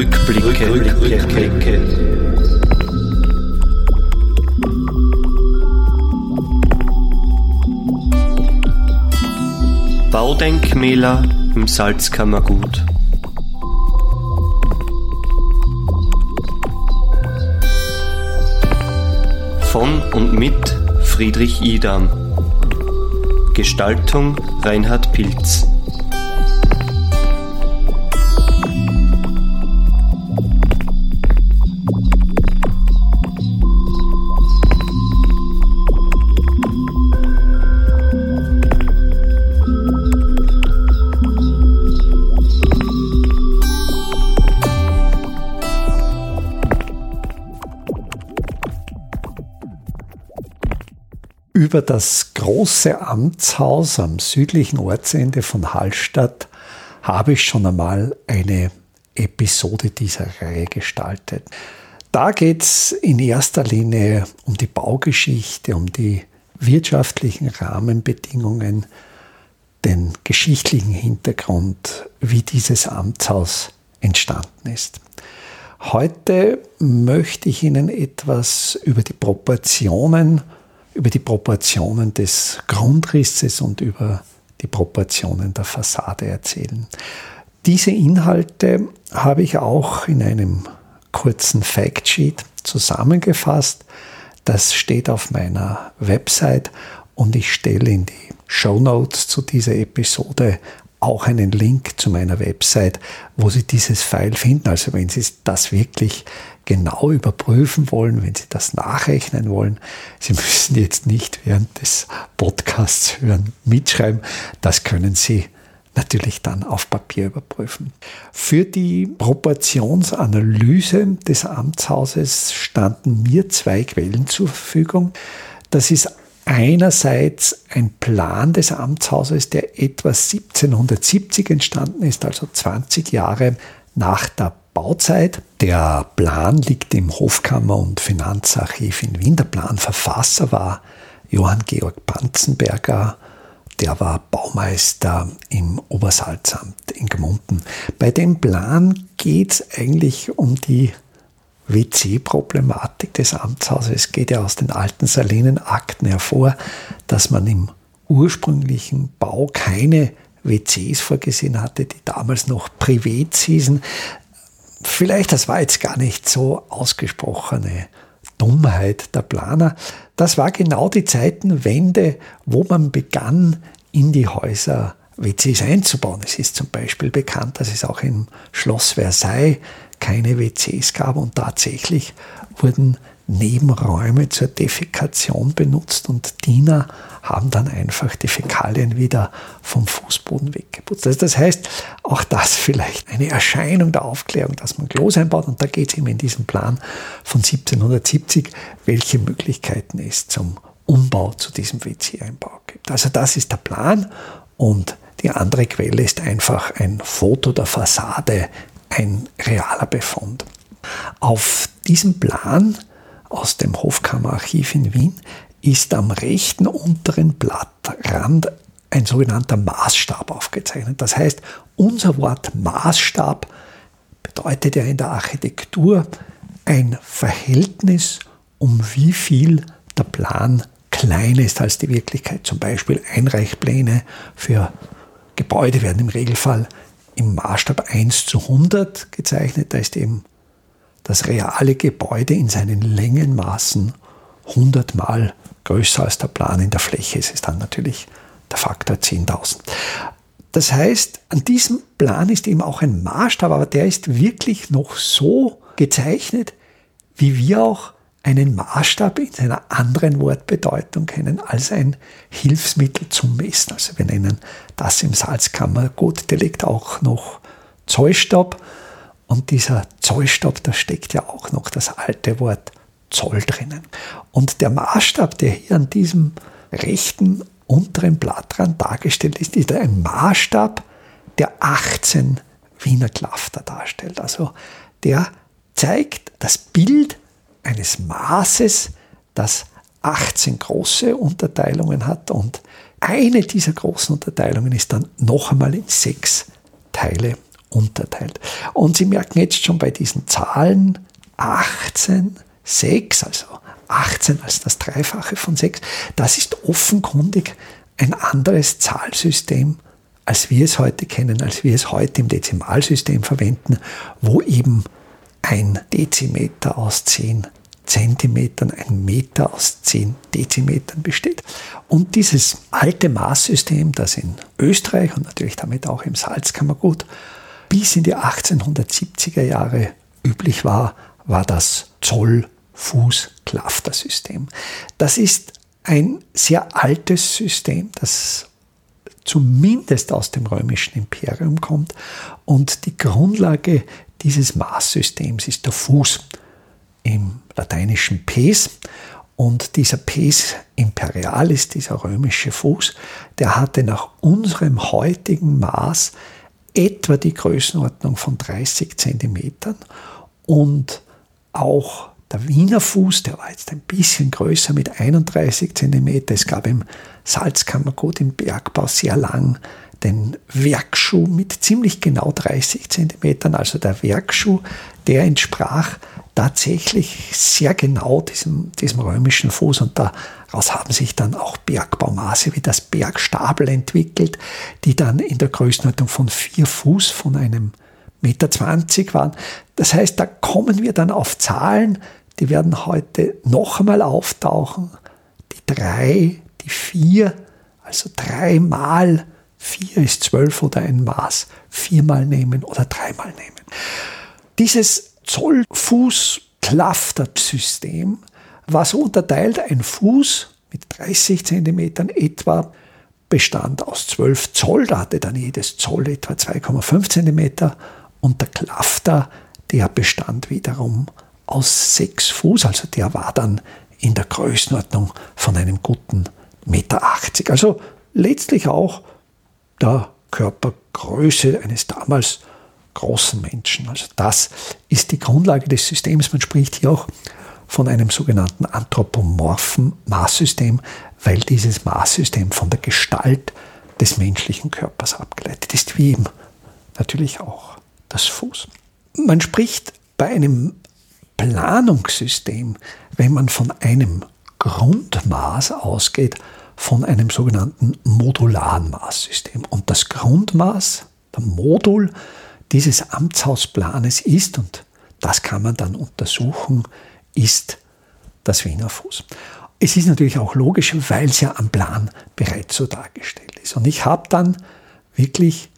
Rückblicke. Rückblicke. Baudenkmäler im Salzkammergut. Von und mit Friedrich Idam. Gestaltung Reinhard Pilz. Über das große Amtshaus am südlichen Ortsende von Hallstatt habe ich schon einmal eine Episode dieser Reihe gestaltet. Da geht es in erster Linie um die Baugeschichte, um die wirtschaftlichen Rahmenbedingungen, den geschichtlichen Hintergrund, wie dieses Amtshaus entstanden ist. Heute möchte ich Ihnen etwas über die Proportionen über die Proportionen des Grundrisses und über die Proportionen der Fassade erzählen. Diese Inhalte habe ich auch in einem kurzen Factsheet zusammengefasst. Das steht auf meiner Website und ich stelle in die Show Notes zu dieser Episode auch einen Link zu meiner Website, wo Sie dieses File finden. Also wenn Sie das wirklich genau überprüfen wollen, wenn Sie das nachrechnen wollen, Sie müssen jetzt nicht während des Podcasts hören, mitschreiben. Das können Sie natürlich dann auf Papier überprüfen. Für die Proportionsanalyse des Amtshauses standen mir zwei Quellen zur Verfügung. Das ist einerseits ein Plan des Amtshauses, der etwa 1770 entstanden ist, also 20 Jahre nach der Bauzeit. Der Plan liegt im Hofkammer- und Finanzarchiv in Wien. Der Planverfasser war Johann Georg Banzenberger. Der war Baumeister im Obersalzamt in Gmunden. Bei dem Plan geht es eigentlich um die WC-Problematik des Amtshauses. Es geht ja aus den alten Salinenakten hervor, dass man im ursprünglichen Bau keine WCs vorgesehen hatte, die damals noch privat hießen. Vielleicht, das war jetzt gar nicht so ausgesprochene Dummheit der Planer. Das war genau die Zeitenwende, wo man begann, in die Häuser WCs einzubauen. Es ist zum Beispiel bekannt, dass es auch im Schloss Versailles keine WCs gab und tatsächlich wurden Nebenräume zur Defekation benutzt und Diener haben dann einfach die Fäkalien wieder vom Fußboden weggeputzt. Also das heißt, auch das vielleicht eine Erscheinung der Aufklärung, dass man Klos einbaut und da geht es eben in diesem Plan von 1770, welche Möglichkeiten es zum Umbau zu diesem WC-Einbau gibt. Also das ist der Plan und die andere Quelle ist einfach ein Foto der Fassade ein realer Befund. Auf diesem Plan aus dem Hofkammerarchiv in Wien ist am rechten unteren Blattrand ein sogenannter Maßstab aufgezeichnet. Das heißt, unser Wort Maßstab bedeutet ja in der Architektur ein Verhältnis, um wie viel der Plan kleiner ist als die Wirklichkeit. Zum Beispiel Einreichpläne für Gebäude werden im Regelfall im Maßstab 1 zu 100 gezeichnet. Da ist eben das reale Gebäude in seinen Längenmaßen 100 Mal größer als der Plan in der Fläche. Es ist dann natürlich der Faktor 10.000. Das heißt, an diesem Plan ist eben auch ein Maßstab, aber der ist wirklich noch so gezeichnet, wie wir auch einen Maßstab in einer anderen Wortbedeutung kennen als ein Hilfsmittel zum Messen. Also wir nennen das im Salzkammergut, der liegt auch noch Zollstopp. Und dieser Zollstopp, da steckt ja auch noch das alte Wort Zoll drinnen. Und der Maßstab, der hier an diesem rechten unteren Blattrand dargestellt ist, ist ein Maßstab, der 18 Wiener Klafter darstellt. Also der zeigt das Bild eines Maßes, das 18 große Unterteilungen hat und eine dieser großen Unterteilungen ist dann noch einmal in sechs Teile unterteilt. Und Sie merken jetzt schon bei diesen Zahlen 18, 6, also 18 als das Dreifache von 6, das ist offenkundig ein anderes Zahlsystem, als wir es heute kennen, als wir es heute im Dezimalsystem verwenden, wo eben ein Dezimeter aus 10 Zentimetern, ein Meter aus 10 Dezimetern besteht. Und dieses alte Maßsystem, das in Österreich und natürlich damit auch im Salzkammergut bis in die 1870er Jahre üblich war, war das Zoll-Fuß-Klafter-System. Das ist ein sehr altes System, das zumindest aus dem römischen Imperium kommt. Und die Grundlage dieses Maßsystems ist der Fuß im lateinischen Pes. Und dieser Pes imperialis, dieser römische Fuß, der hatte nach unserem heutigen Maß etwa die Größenordnung von 30 Zentimetern und auch der Wiener Fuß, der war jetzt ein bisschen größer mit 31 Zentimeter. Es gab im Salzkammergut im Bergbau sehr lang den Werkschuh mit ziemlich genau 30 Zentimetern. Also der Werkschuh, der entsprach tatsächlich sehr genau diesem, diesem römischen Fuß und daraus haben sich dann auch Bergbaumaße wie das Bergstapel entwickelt, die dann in der Größenordnung von vier Fuß von einem Meter 20 waren. Das heißt, da kommen wir dann auf Zahlen, die werden heute noch einmal auftauchen. Die drei, die vier, also dreimal, vier ist zwölf oder ein Maß, viermal nehmen oder dreimal nehmen. Dieses Zollfuß-Klafter-System war so unterteilt, ein Fuß mit 30 Zentimetern etwa bestand aus 12 Zoll, da hatte dann jedes Zoll etwa 2,5 Zentimeter und der Klafter, der bestand wiederum aus 6 Fuß, also der war dann in der Größenordnung von einem guten Meter 80. Also letztlich auch der Körpergröße eines damals großen Menschen. Also das ist die Grundlage des Systems. Man spricht hier auch von einem sogenannten anthropomorphen Maßsystem, weil dieses Maßsystem von der Gestalt des menschlichen Körpers abgeleitet ist, wie eben natürlich auch das Fuß. Man spricht bei einem Planungssystem, wenn man von einem Grundmaß ausgeht, von einem sogenannten modularen Maßsystem. Und das Grundmaß, der Modul, dieses Amtshausplanes ist, und das kann man dann untersuchen, ist das Wiener Fuß. Es ist natürlich auch logisch, weil es ja am Plan bereits so dargestellt ist. Und ich habe dann wirklich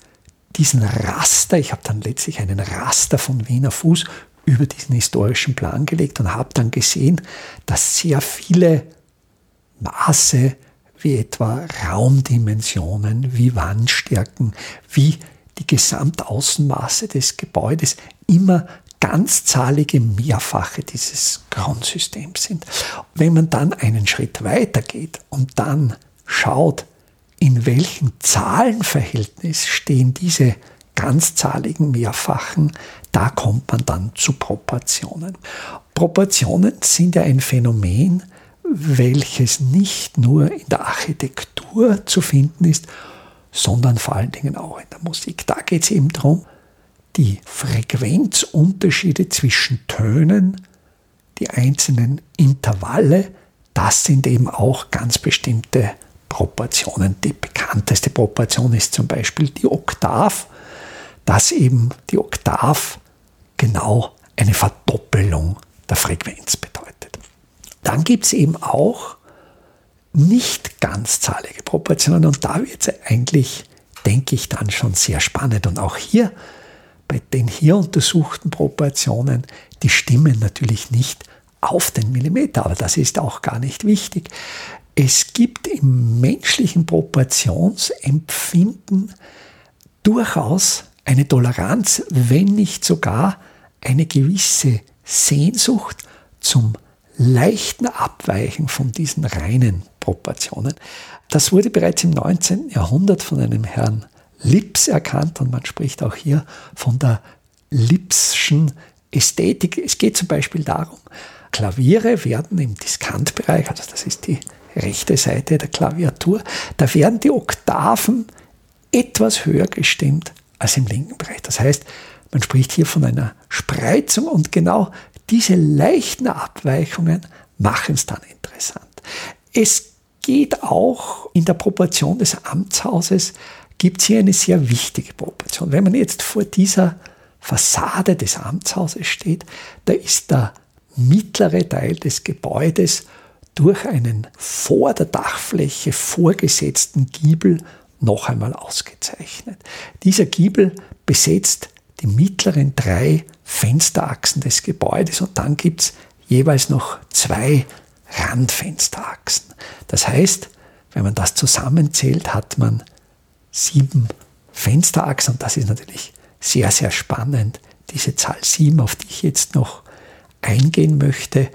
diesen Raster, ich habe dann letztlich einen Raster von Wiener Fuß über diesen historischen Plan gelegt und habe dann gesehen, dass sehr viele Maße wie etwa Raumdimensionen, wie Wandstärken, wie die Gesamtaußenmaße des Gebäudes immer ganzzahlige Mehrfache dieses Grundsystems sind. Wenn man dann einen Schritt weiter geht und dann schaut, in welchem Zahlenverhältnis stehen diese ganzzahligen Mehrfachen, da kommt man dann zu Proportionen. Proportionen sind ja ein Phänomen, welches nicht nur in der Architektur zu finden ist, sondern vor allen Dingen auch in der Musik. Da geht es eben darum, die Frequenzunterschiede zwischen Tönen, die einzelnen Intervalle, das sind eben auch ganz bestimmte Proportionen. Die bekannteste Proportion ist zum Beispiel die Oktav, dass eben die Oktav genau eine Verdoppelung der Frequenz bedeutet. Dann gibt es eben auch nicht ganzzahlige Proportionen und da wird es eigentlich, denke ich, dann schon sehr spannend. Und auch hier, bei den hier untersuchten Proportionen, die stimmen natürlich nicht auf den Millimeter, aber das ist auch gar nicht wichtig. Es gibt im menschlichen Proportionsempfinden durchaus eine Toleranz, wenn nicht sogar eine gewisse Sehnsucht zum leichten Abweichen von diesen reinen Proportionen. Das wurde bereits im 19. Jahrhundert von einem Herrn Lips erkannt und man spricht auch hier von der Lipschen Ästhetik. Es geht zum Beispiel darum, Klaviere werden im Diskantbereich, also das ist die rechte Seite der Klaviatur, da werden die Oktaven etwas höher gestimmt als im linken Bereich. Das heißt, man spricht hier von einer Spreizung und genau diese leichten Abweichungen machen es dann interessant. Es geht auch in der Proportion des Amtshauses, gibt es hier eine sehr wichtige Proportion. Wenn man jetzt vor dieser Fassade des Amtshauses steht, da ist der mittlere Teil des Gebäudes durch einen vor der Dachfläche vorgesetzten Giebel noch einmal ausgezeichnet. Dieser Giebel besetzt die mittleren drei Fensterachsen des Gebäudes und dann gibt es jeweils noch zwei Randfensterachsen. Das heißt, wenn man das zusammenzählt, hat man sieben Fensterachsen das ist natürlich sehr, sehr spannend, diese Zahl sieben, auf die ich jetzt noch eingehen möchte.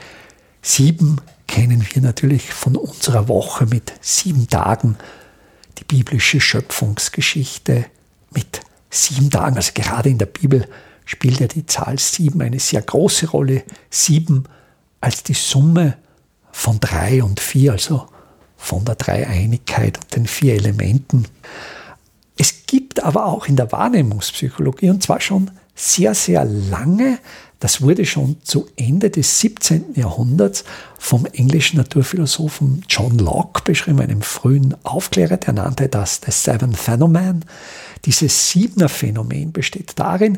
Sieben kennen wir natürlich von unserer Woche mit sieben Tagen, die biblische Schöpfungsgeschichte mit sieben Tagen. Also gerade in der Bibel spielt ja die Zahl sieben eine sehr große Rolle. Sieben als die Summe von drei und vier, also von der Dreieinigkeit und den vier Elementen. Gibt aber auch in der Wahrnehmungspsychologie, und zwar schon sehr, sehr lange, das wurde schon zu Ende des 17. Jahrhunderts vom englischen Naturphilosophen John Locke beschrieben, einem frühen Aufklärer, der nannte das The Seven Phenomen. Dieses Siebener Phänomen besteht darin,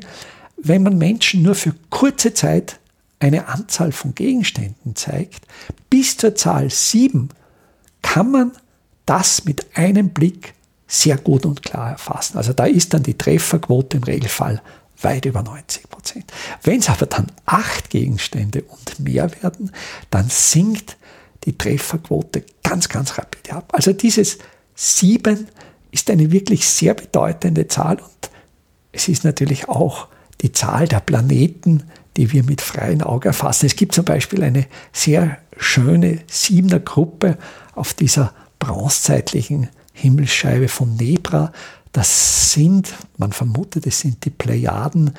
wenn man Menschen nur für kurze Zeit eine Anzahl von Gegenständen zeigt, bis zur Zahl sieben kann man das mit einem Blick sehr gut und klar erfassen. Also da ist dann die Trefferquote im Regelfall weit über 90 Prozent. Wenn es aber dann acht Gegenstände und mehr werden, dann sinkt die Trefferquote ganz, ganz rapide ab. Also dieses sieben ist eine wirklich sehr bedeutende Zahl und es ist natürlich auch die Zahl der Planeten, die wir mit freiem Auge erfassen. Es gibt zum Beispiel eine sehr schöne Siebener Gruppe auf dieser bronzezeitlichen Himmelsscheibe von Nebra. Das sind, man vermutet, es sind die Plejaden,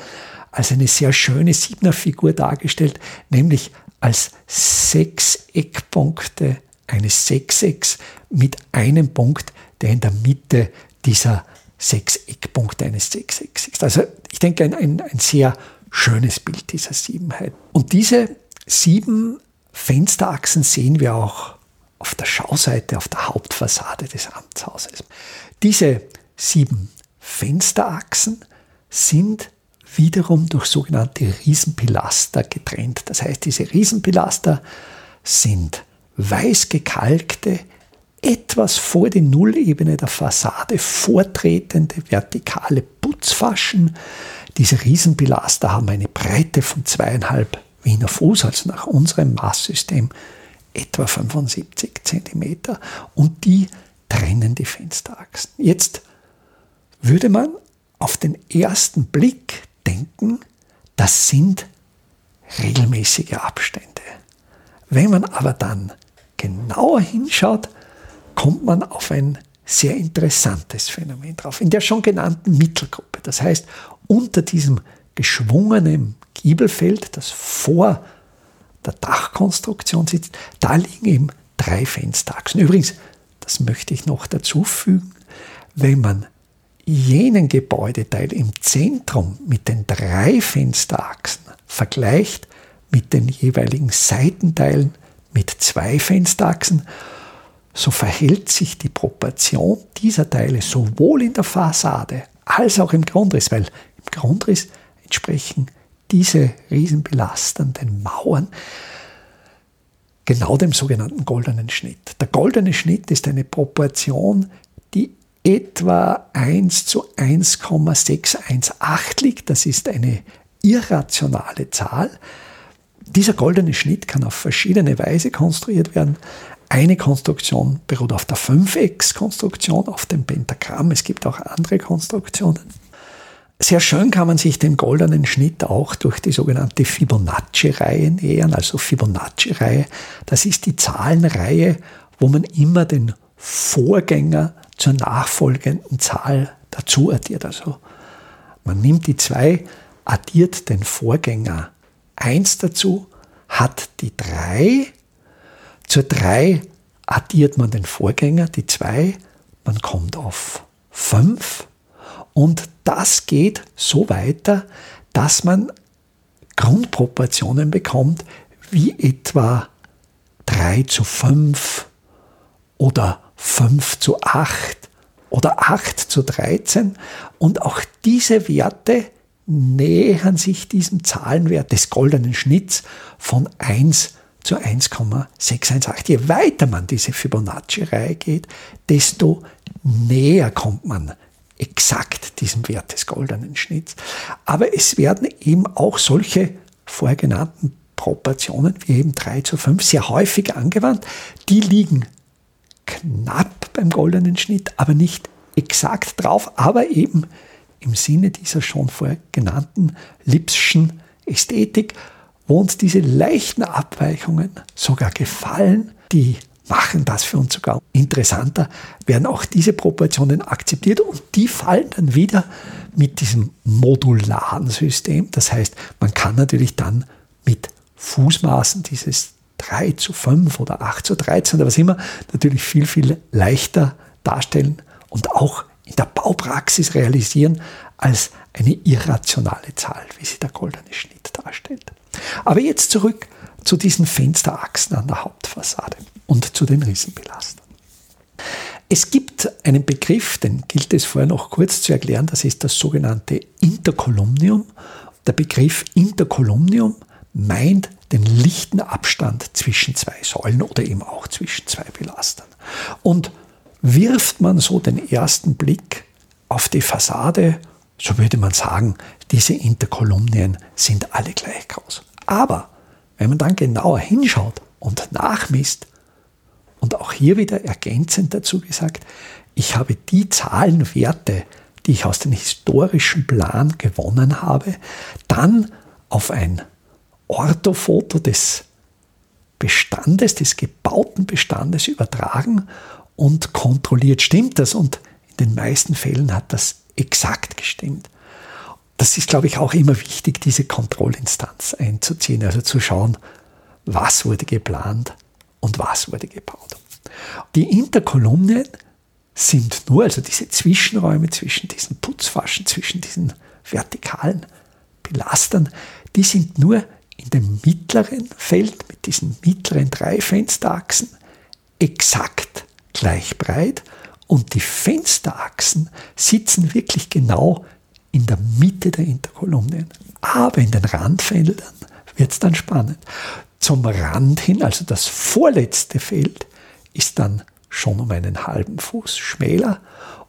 als eine sehr schöne Siebener-Figur dargestellt, nämlich als sechs Eckpunkte eines Sechsecks mit einem Punkt, der in der Mitte dieser sechs Eckpunkte eines Sechsecks ist. Also ich denke, ein, ein, ein sehr schönes Bild dieser Siebenheit. Und diese sieben Fensterachsen sehen wir auch auf der Schauseite, auf der Hauptfassade des Amtshauses. Diese sieben Fensterachsen sind wiederum durch sogenannte Riesenpilaster getrennt. Das heißt, diese Riesenpilaster sind weiß gekalkte, etwas vor die Nullebene der Fassade vortretende vertikale Putzfaschen. Diese Riesenpilaster haben eine Breite von zweieinhalb Wiener Fuß, also nach unserem Maßsystem etwa 75 cm und die trennen die Fensterachsen. Jetzt würde man auf den ersten Blick denken, das sind regelmäßige Abstände. Wenn man aber dann genauer hinschaut, kommt man auf ein sehr interessantes Phänomen drauf. In der schon genannten Mittelgruppe, das heißt unter diesem geschwungenen Giebelfeld, das vor der Dachkonstruktion sitzt, da liegen eben drei Fensterachsen. Übrigens, das möchte ich noch dazu fügen, wenn man jenen Gebäudeteil im Zentrum mit den drei Fensterachsen vergleicht mit den jeweiligen Seitenteilen mit zwei Fensterachsen, so verhält sich die Proportion dieser Teile sowohl in der Fassade als auch im Grundriss, weil im Grundriss entsprechen diese riesenbelastenden Mauern genau dem sogenannten goldenen Schnitt. Der goldene Schnitt ist eine Proportion, die etwa 1 zu 1,618 liegt. Das ist eine irrationale Zahl. Dieser goldene Schnitt kann auf verschiedene Weise konstruiert werden. Eine Konstruktion beruht auf der 5x-Konstruktion, auf dem Pentagramm. Es gibt auch andere Konstruktionen. Sehr schön kann man sich dem goldenen Schnitt auch durch die sogenannte Fibonacci-Reihe nähern. Also Fibonacci-Reihe, das ist die Zahlenreihe, wo man immer den Vorgänger zur nachfolgenden Zahl dazu addiert. Also man nimmt die 2, addiert den Vorgänger 1 dazu, hat die 3. Zur 3 addiert man den Vorgänger, die 2, man kommt auf 5 und das geht so weiter, dass man Grundproportionen bekommt, wie etwa 3 zu 5 oder 5 zu 8 oder 8 zu 13. Und auch diese Werte nähern sich diesem Zahlenwert des goldenen Schnitts von 1 zu 1,618. Je weiter man diese Fibonacci-Reihe geht, desto näher kommt man exakt diesem Wert des goldenen Schnitts. Aber es werden eben auch solche vorher genannten Proportionen wie eben 3 zu 5 sehr häufig angewandt. Die liegen knapp beim goldenen Schnitt, aber nicht exakt drauf, aber eben im Sinne dieser schon vorher genannten Lipschen Ästhetik, wo uns diese leichten Abweichungen sogar gefallen, die machen das für uns sogar interessanter, werden auch diese Proportionen akzeptiert und die fallen dann wieder mit diesem modularen System. Das heißt, man kann natürlich dann mit Fußmaßen dieses 3 zu 5 oder 8 zu 13 oder was immer natürlich viel, viel leichter darstellen und auch in der Baupraxis realisieren als eine irrationale Zahl, wie sie der goldene Schnitt darstellt. Aber jetzt zurück zu diesen Fensterachsen an der Hauptfassade und zu den Rissenbelastern. Es gibt einen Begriff, den gilt es vorher noch kurz zu erklären, das ist das sogenannte Interkolumnium. Der Begriff Interkolumnium meint den lichten Abstand zwischen zwei Säulen oder eben auch zwischen zwei Belastern. Und wirft man so den ersten Blick auf die Fassade, so würde man sagen, diese Interkolumnien sind alle gleich groß. Aber wenn man dann genauer hinschaut und nachmisst, und auch hier wieder ergänzend dazu gesagt, ich habe die Zahlenwerte, die ich aus dem historischen Plan gewonnen habe, dann auf ein Orthofoto des Bestandes, des gebauten Bestandes übertragen und kontrolliert, stimmt das? Und in den meisten Fällen hat das exakt gestimmt. Das ist, glaube ich, auch immer wichtig, diese Kontrollinstanz einzuziehen, also zu schauen, was wurde geplant und was wurde gebaut. Die Interkolumnien sind nur, also diese Zwischenräume zwischen diesen Putzfaschen, zwischen diesen vertikalen Pilastern, die sind nur in dem mittleren Feld mit diesen mittleren drei Fensterachsen exakt gleich breit und die Fensterachsen sitzen wirklich genau in der Mitte der Interkolumnien. Aber in den Randfeldern wird es dann spannend. Zum Rand hin, also das vorletzte Feld, ist dann schon um einen halben Fuß schmäler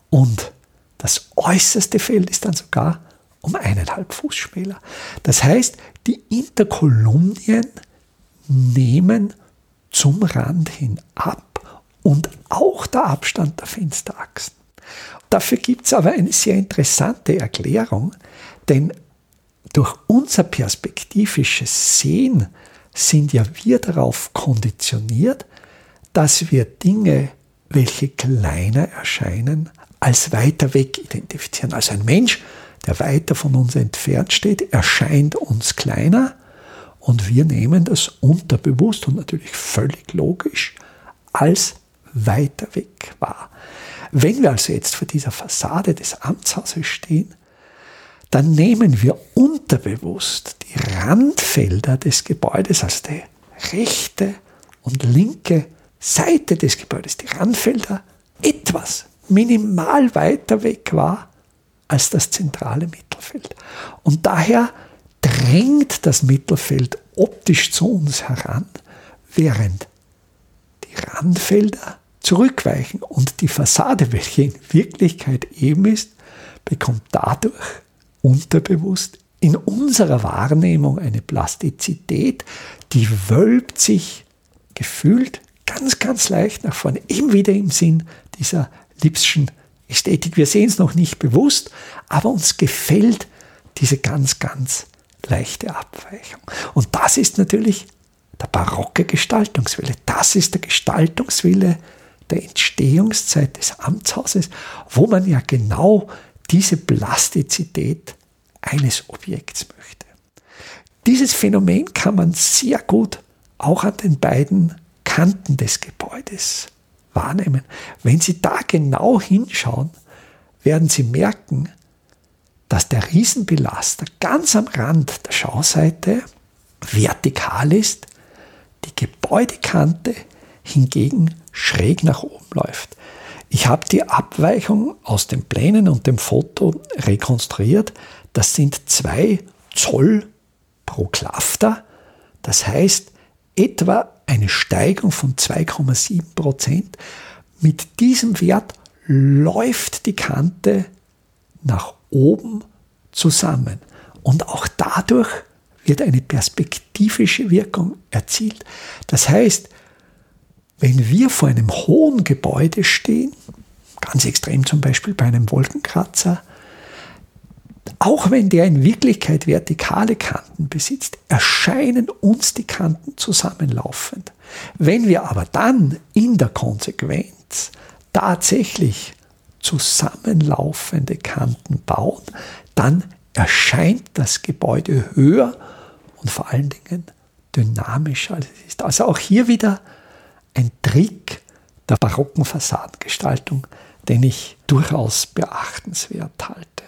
und das äußerste Feld ist dann sogar um eineinhalb Fuß schmäler. Das heißt, die Interkolumnien nehmen zum Rand hin ab und auch der Abstand der Fensterachsen. Dafür gibt es aber eine sehr interessante Erklärung, denn durch unser perspektivisches Sehen sind ja wir darauf konditioniert, dass wir Dinge, welche kleiner erscheinen, als weiter weg identifizieren. Also ein Mensch, der weiter von uns entfernt steht, erscheint uns kleiner und wir nehmen das unterbewusst und natürlich völlig logisch als weiter weg war. Wenn wir also jetzt vor dieser Fassade des Amtshauses stehen, dann nehmen wir unterbewusst die Randfelder des Gebäudes, also die rechte und linke Seite des Gebäudes, die Randfelder, etwas minimal weiter weg war als das zentrale Mittelfeld. Und daher drängt das Mittelfeld optisch zu uns heran, während die Randfelder zurückweichen und die Fassade, welche in Wirklichkeit eben ist, bekommt dadurch unterbewusst in unserer Wahrnehmung eine Plastizität, die wölbt sich gefühlt ganz, ganz leicht nach vorne, eben wieder im Sinn dieser Lipschen Ästhetik. Wir sehen es noch nicht bewusst, aber uns gefällt diese ganz, ganz leichte Abweichung. Und das ist natürlich der barocke Gestaltungswille. Das ist der Gestaltungswille der Entstehungszeit des Amtshauses, wo man ja genau diese Plastizität eines Objekts möchte. Dieses Phänomen kann man sehr gut auch an den beiden Kanten des Gebäudes wahrnehmen. Wenn Sie da genau hinschauen, werden Sie merken, dass der Riesenbelaster ganz am Rand der Schauseite vertikal ist, die Gebäudekante hingegen schräg nach oben läuft. Ich habe die Abweichung aus den Plänen und dem Foto rekonstruiert. Das sind zwei Zoll pro Klafter. Das heißt etwa eine Steigung von 2,7 Prozent. Mit diesem Wert läuft die Kante nach oben zusammen. Und auch dadurch wird eine perspektivische Wirkung erzielt. Das heißt, wenn wir vor einem hohen Gebäude stehen, ganz extrem zum Beispiel bei einem Wolkenkratzer, auch wenn der in Wirklichkeit vertikale Kanten besitzt, erscheinen uns die Kanten zusammenlaufend. Wenn wir aber dann in der Konsequenz tatsächlich zusammenlaufende Kanten bauen, dann erscheint das Gebäude höher und vor allen Dingen dynamischer als es ist. Also auch hier wieder ein Trick der barocken Fassadengestaltung, den ich durchaus beachtenswert halte.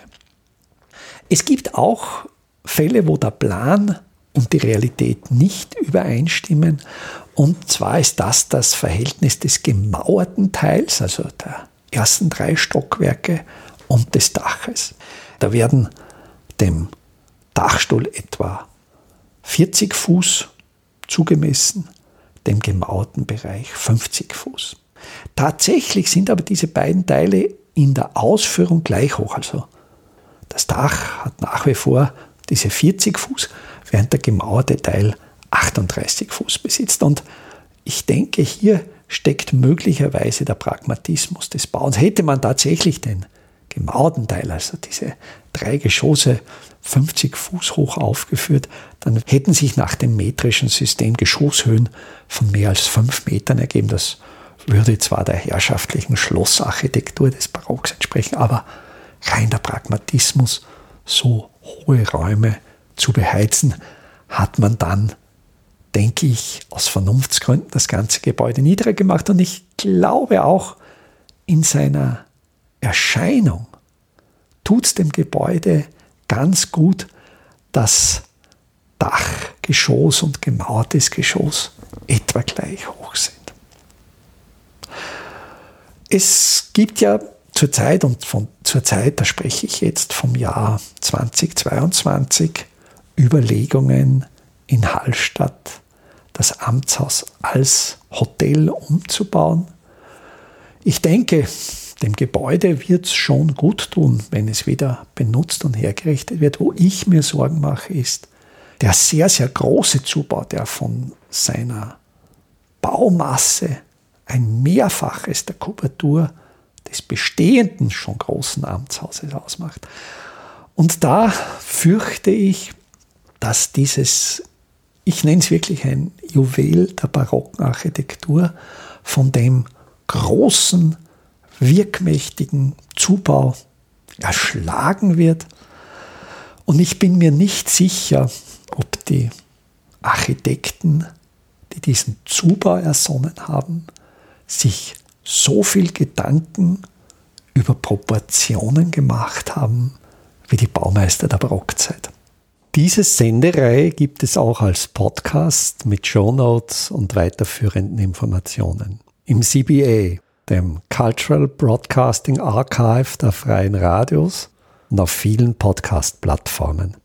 Es gibt auch Fälle, wo der Plan und die Realität nicht übereinstimmen. Und zwar ist das das Verhältnis des gemauerten Teils, also der ersten drei Stockwerke und des Daches. Da werden dem Dachstuhl etwa 40 Fuß zugemessen, dem gemauerten Bereich 50 Fuß. Tatsächlich sind aber diese beiden Teile in der Ausführung gleich hoch. Also das Dach hat nach wie vor diese 40 Fuß, während der gemauerte Teil 38 Fuß besitzt. Und ich denke, hier steckt möglicherweise der Pragmatismus des Bauens. Hätte man tatsächlich den gemauerten Teil, also diese drei Geschosse 50 Fuß hoch aufgeführt, dann hätten sich nach dem metrischen System Geschosshöhen von mehr als fünf Metern ergeben. Das würde zwar der herrschaftlichen Schlossarchitektur des Barocks entsprechen, aber rein der Pragmatismus, so hohe Räume zu beheizen, hat man dann, denke ich, aus Vernunftsgründen das ganze Gebäude niedriger gemacht. Und ich glaube auch in seiner Erscheinung tut es dem Gebäude ganz gut, dass Dachgeschoss und gemauertes Geschoss etwa gleich hoch sind. Es gibt ja zurzeit, und von zurzeit, da spreche ich jetzt vom Jahr 2022, Überlegungen in Hallstatt das Amtshaus als Hotel umzubauen. Ich denke, dem Gebäude wird es schon gut tun, wenn es wieder benutzt und hergerichtet wird. Wo ich mir Sorgen mache, ist der sehr, sehr große Zubau, der von seiner Baumasse ein Mehrfaches der Kubatur des bestehenden schon großen Amtshauses ausmacht. Und da fürchte ich, dass dieses, ich nenne es wirklich ein Juwel der barocken Architektur, von dem großen wirkmächtigen Zubau erschlagen wird. Und ich bin mir nicht sicher, ob die Architekten, die diesen Zubau ersonnen haben, sich so viel Gedanken über Proportionen gemacht haben wie die Baumeister der Barockzeit. Diese Sendereihe gibt es auch als Podcast mit Shownotes und weiterführenden Informationen. Im CBA dem Cultural Broadcasting Archive der Freien Radios und auf vielen Podcast-Plattformen.